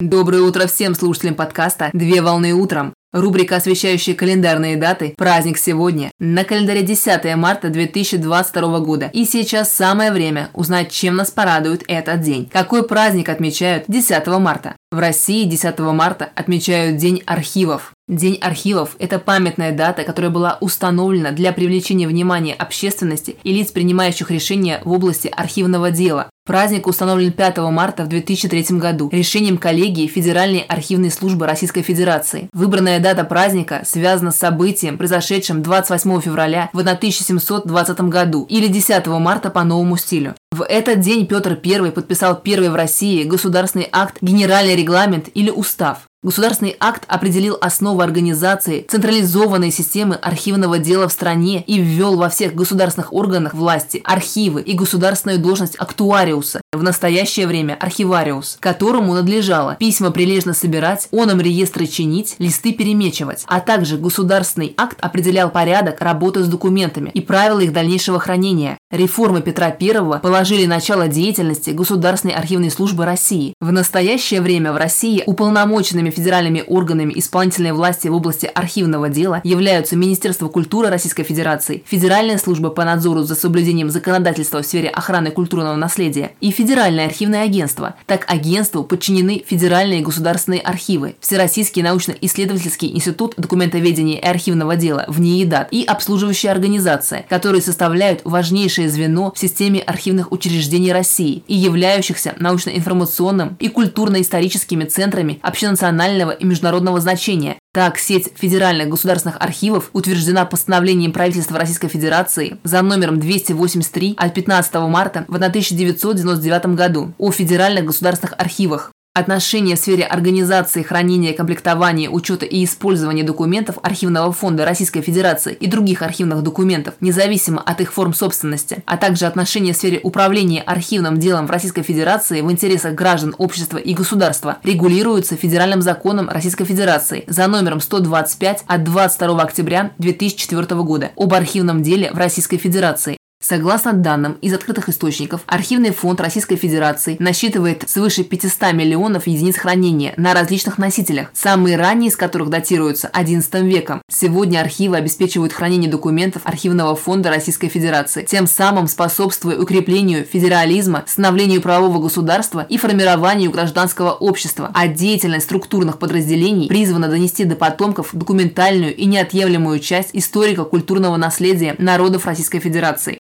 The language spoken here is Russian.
Доброе утро всем слушателям подкаста «Две волны утром». Рубрика, освещающая календарные даты, праздник сегодня. На календаре 10 марта 2022 года. И сейчас самое время узнать, чем нас порадует этот день. Какой праздник отмечают 10 марта? В России 10 марта отмечают День архивов. День архивов – это памятная дата, которая была установлена для привлечения внимания общественности и лиц, принимающих решения в области архивного дела. Праздник установлен 5 марта в 2003 году решением коллегии Федеральной архивной службы Российской Федерации. Выбранная дата праздника связана с событием, произошедшим 28 февраля в 1720 году или 10 марта по новому стилю. В этот день Петр I подписал первый в России государственный акт «Генеральный регламент» или «Устав». Государственный акт определил основы организации централизованной системы архивного дела в стране и ввел во всех государственных органах власти архивы и государственную должность актуариуса, в настоящее время архивариус, которому надлежало письма прилежно собирать, оном реестры чинить, листы перемечивать, а также государственный акт определял порядок работы с документами и правила их дальнейшего хранения. Реформы Петра I положили начало деятельности Государственной архивной службы России. В настоящее время в России уполномоченными федеральными органами исполнительной власти в области архивного дела являются Министерство культуры Российской Федерации, Федеральная служба по надзору за соблюдением законодательства в сфере охраны культурного наследия и Федеральное архивное агентство. Так агентству подчинены федеральные государственные архивы, Всероссийский научно-исследовательский институт документоведения и архивного дела в НИИДАТ и обслуживающая организация, которые составляют важнейшее звено в системе архивных учреждений России и являющихся научно-информационным и культурно-историческими центрами общенационального национального и международного значения. Так, сеть федеральных государственных архивов утверждена постановлением правительства Российской Федерации за номером 283 от 15 марта в 1999 году о федеральных государственных архивах. Отношения в сфере организации, хранения, комплектования, учета и использования документов Архивного фонда Российской Федерации и других архивных документов, независимо от их форм собственности, а также отношения в сфере управления архивным делом в Российской Федерации в интересах граждан, общества и государства, регулируются Федеральным законом Российской Федерации за номером 125 от 22 октября 2004 года об архивном деле в Российской Федерации, Согласно данным из открытых источников, Архивный фонд Российской Федерации насчитывает свыше 500 миллионов единиц хранения на различных носителях, самые ранние из которых датируются XI веком. Сегодня архивы обеспечивают хранение документов Архивного фонда Российской Федерации, тем самым способствуя укреплению федерализма, становлению правового государства и формированию гражданского общества, а деятельность структурных подразделений призвана донести до потомков документальную и неотъемлемую часть историко-культурного наследия народов Российской Федерации.